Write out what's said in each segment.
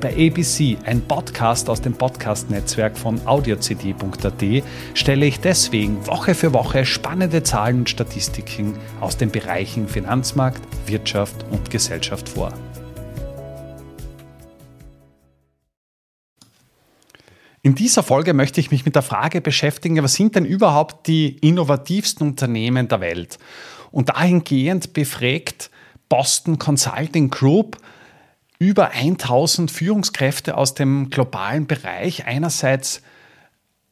Bei ABC, ein Podcast aus dem Podcast-Netzwerk von audiocd.at, stelle ich deswegen Woche für Woche spannende Zahlen und Statistiken aus den Bereichen Finanzmarkt, Wirtschaft und Gesellschaft vor. In dieser Folge möchte ich mich mit der Frage beschäftigen, was sind denn überhaupt die innovativsten Unternehmen der Welt? Und dahingehend befragt Boston Consulting Group über 1000 Führungskräfte aus dem globalen Bereich. Einerseits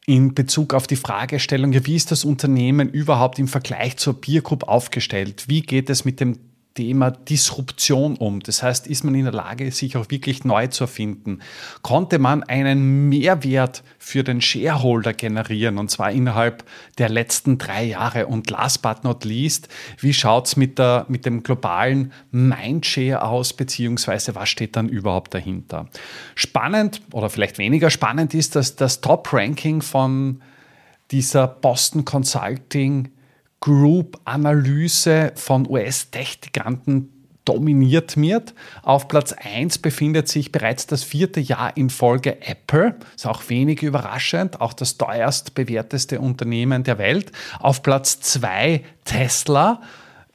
in Bezug auf die Fragestellung, wie ist das Unternehmen überhaupt im Vergleich zur Peer Group aufgestellt? Wie geht es mit dem Thema Disruption um. Das heißt, ist man in der Lage, sich auch wirklich neu zu erfinden? Konnte man einen Mehrwert für den Shareholder generieren und zwar innerhalb der letzten drei Jahre? Und last but not least, wie schaut es mit, mit dem globalen Mindshare aus, beziehungsweise was steht dann überhaupt dahinter? Spannend oder vielleicht weniger spannend ist, dass das Top-Ranking von dieser Boston Consulting Group-Analyse von US-Tech-Giganten dominiert wird. Auf Platz 1 befindet sich bereits das vierte Jahr in Folge Apple. Ist auch wenig überraschend, auch das teuerst bewerteste Unternehmen der Welt. Auf Platz 2 Tesla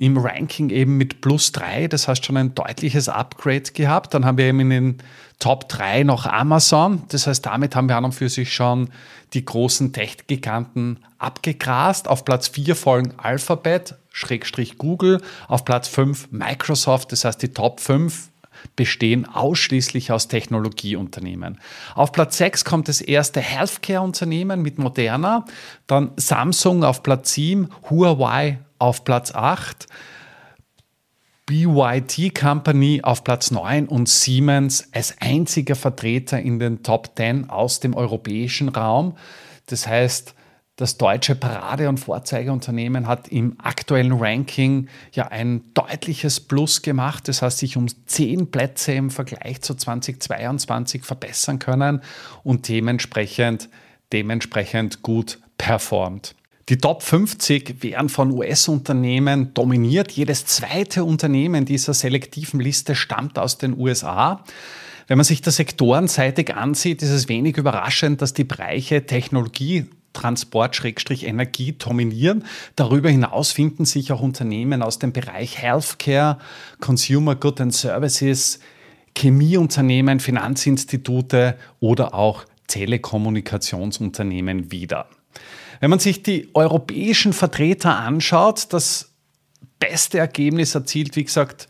im Ranking eben mit plus 3, das heißt schon ein deutliches Upgrade gehabt. Dann haben wir eben in den Top 3 noch Amazon, das heißt damit haben wir an und für sich schon die großen Tech-Giganten abgegrast. Auf Platz 4 folgen Alphabet, Schrägstrich Google, auf Platz 5 Microsoft, das heißt die Top 5 bestehen ausschließlich aus Technologieunternehmen. Auf Platz 6 kommt das erste Healthcare-Unternehmen mit Moderna, dann Samsung auf Platz 7, Huawei auf Platz 8, BYT Company auf Platz 9 und Siemens als einziger Vertreter in den Top 10 aus dem europäischen Raum. Das heißt, das deutsche Parade- und Vorzeigeunternehmen hat im aktuellen Ranking ja ein deutliches Plus gemacht. Das heißt, sich um zehn Plätze im Vergleich zu 2022 verbessern können und dementsprechend, dementsprechend gut performt. Die Top 50 werden von US-Unternehmen dominiert. Jedes zweite Unternehmen dieser selektiven Liste stammt aus den USA. Wenn man sich das sektorenseitig ansieht, ist es wenig überraschend, dass die Bereiche Technologie, Transport, Energie dominieren. Darüber hinaus finden sich auch Unternehmen aus dem Bereich Healthcare, Consumer Goods and Services, Chemieunternehmen, Finanzinstitute oder auch Telekommunikationsunternehmen wieder. Wenn man sich die europäischen Vertreter anschaut, das beste Ergebnis erzielt, wie gesagt,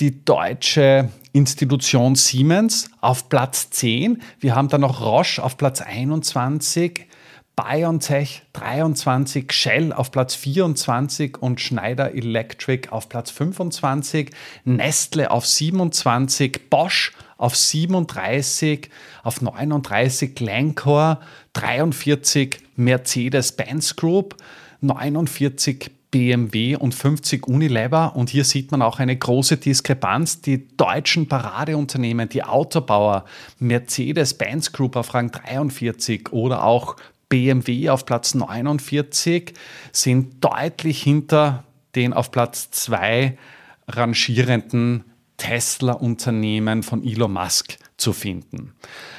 die deutsche Institution Siemens auf Platz 10. Wir haben dann noch Roche auf Platz 21, BioNTech 23, Shell auf Platz 24 und Schneider Electric auf Platz 25, Nestle auf 27, Bosch auf 37, auf 39 Glencore, 43 Mercedes-Benz Group, 49 BMW und 50 Unilever. Und hier sieht man auch eine große Diskrepanz. Die deutschen Paradeunternehmen, die Autobauer, Mercedes-Benz Group auf Rang 43 oder auch BMW auf Platz 49 sind deutlich hinter den auf Platz 2 rangierenden Tesla-Unternehmen von Elon Musk zu finden.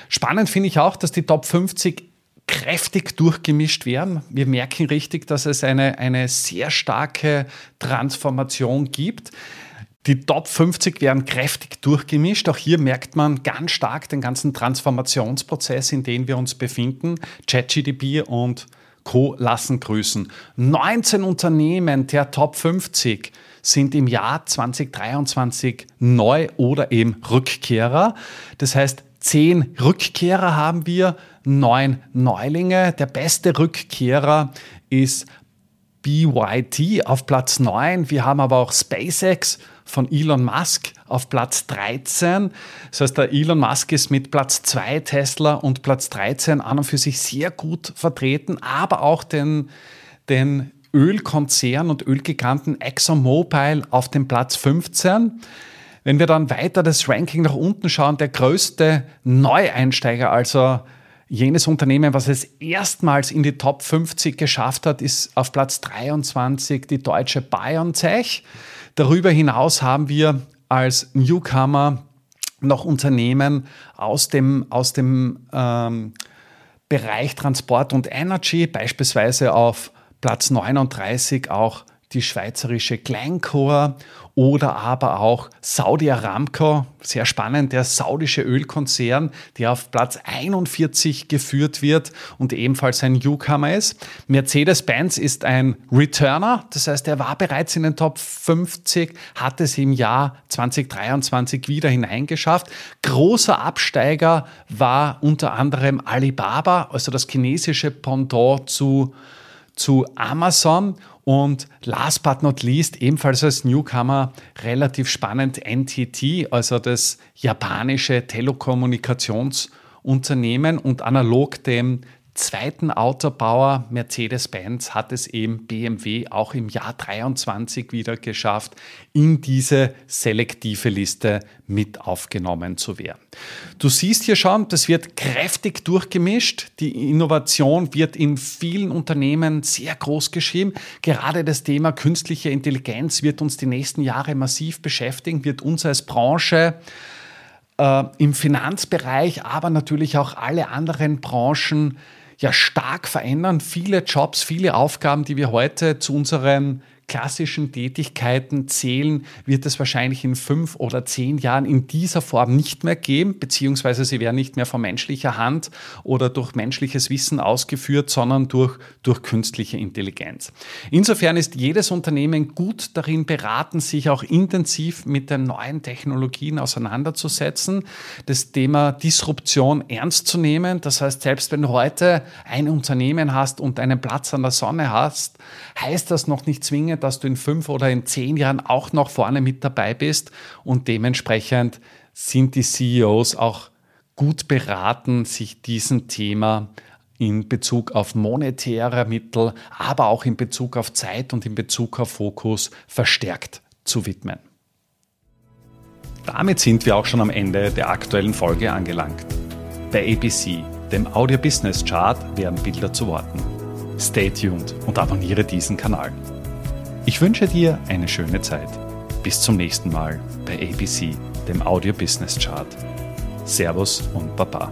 Spannend finde ich auch, dass die Top 50 kräftig durchgemischt werden. Wir merken richtig, dass es eine, eine sehr starke Transformation gibt. Die Top 50 werden kräftig durchgemischt. Auch hier merkt man ganz stark den ganzen Transformationsprozess, in dem wir uns befinden. ChatGDP und Co. lassen grüßen. 19 Unternehmen der Top 50 sind im Jahr 2023 neu oder eben Rückkehrer. Das heißt, 10 Rückkehrer haben wir, 9 Neulinge. Der beste Rückkehrer ist BYT auf Platz 9. Wir haben aber auch SpaceX von Elon Musk auf Platz 13. Das heißt, der Elon Musk ist mit Platz 2 Tesla und Platz 13 an und für sich sehr gut vertreten, aber auch den, den Ölkonzern und Ölgiganten ExxonMobil auf dem Platz 15. Wenn wir dann weiter das Ranking nach unten schauen, der größte Neueinsteiger, also jenes Unternehmen, was es erstmals in die Top 50 geschafft hat, ist auf Platz 23 die deutsche BioNTech. Darüber hinaus haben wir als Newcomer noch Unternehmen aus dem, aus dem ähm, Bereich Transport und Energy, beispielsweise auf Platz 39 auch die schweizerische Glencore oder aber auch Saudi Aramco, sehr spannend, der saudische Ölkonzern, der auf Platz 41 geführt wird und ebenfalls ein Newcomer ist. Mercedes-Benz ist ein Returner, das heißt, er war bereits in den Top 50, hat es im Jahr 2023 wieder hineingeschafft. Großer Absteiger war unter anderem Alibaba, also das chinesische Pendant zu zu Amazon. Und last but not least, ebenfalls als Newcomer, relativ spannend NTT, also das japanische Telekommunikationsunternehmen und analog dem zweiten Autobauer Mercedes-Benz hat es eben BMW auch im Jahr 23 wieder geschafft, in diese selektive Liste mit aufgenommen zu werden. Du siehst hier schon, das wird kräftig durchgemischt. Die Innovation wird in vielen Unternehmen sehr groß geschrieben. Gerade das Thema künstliche Intelligenz wird uns die nächsten Jahre massiv beschäftigen, wird uns als Branche äh, im Finanzbereich, aber natürlich auch alle anderen Branchen ja stark verändern. Viele Jobs, viele Aufgaben, die wir heute zu unseren klassischen Tätigkeiten zählen, wird es wahrscheinlich in fünf oder zehn Jahren in dieser Form nicht mehr geben, beziehungsweise sie werden nicht mehr von menschlicher Hand oder durch menschliches Wissen ausgeführt, sondern durch, durch künstliche Intelligenz. Insofern ist jedes Unternehmen gut darin beraten, sich auch intensiv mit den neuen Technologien auseinanderzusetzen, das Thema Disruption ernst zu nehmen. Das heißt, selbst wenn du heute ein Unternehmen hast und einen Platz an der Sonne hast, heißt das noch nicht zwingend, dass du in fünf oder in zehn Jahren auch noch vorne mit dabei bist und dementsprechend sind die CEOs auch gut beraten, sich diesem Thema in Bezug auf monetäre Mittel, aber auch in Bezug auf Zeit und in Bezug auf Fokus verstärkt zu widmen. Damit sind wir auch schon am Ende der aktuellen Folge angelangt. Bei ABC, dem Audio Business Chart, werden Bilder zu Worten. Stay tuned und abonniere diesen Kanal. Ich wünsche dir eine schöne Zeit. Bis zum nächsten Mal bei ABC, dem Audio Business Chart. Servus und Baba.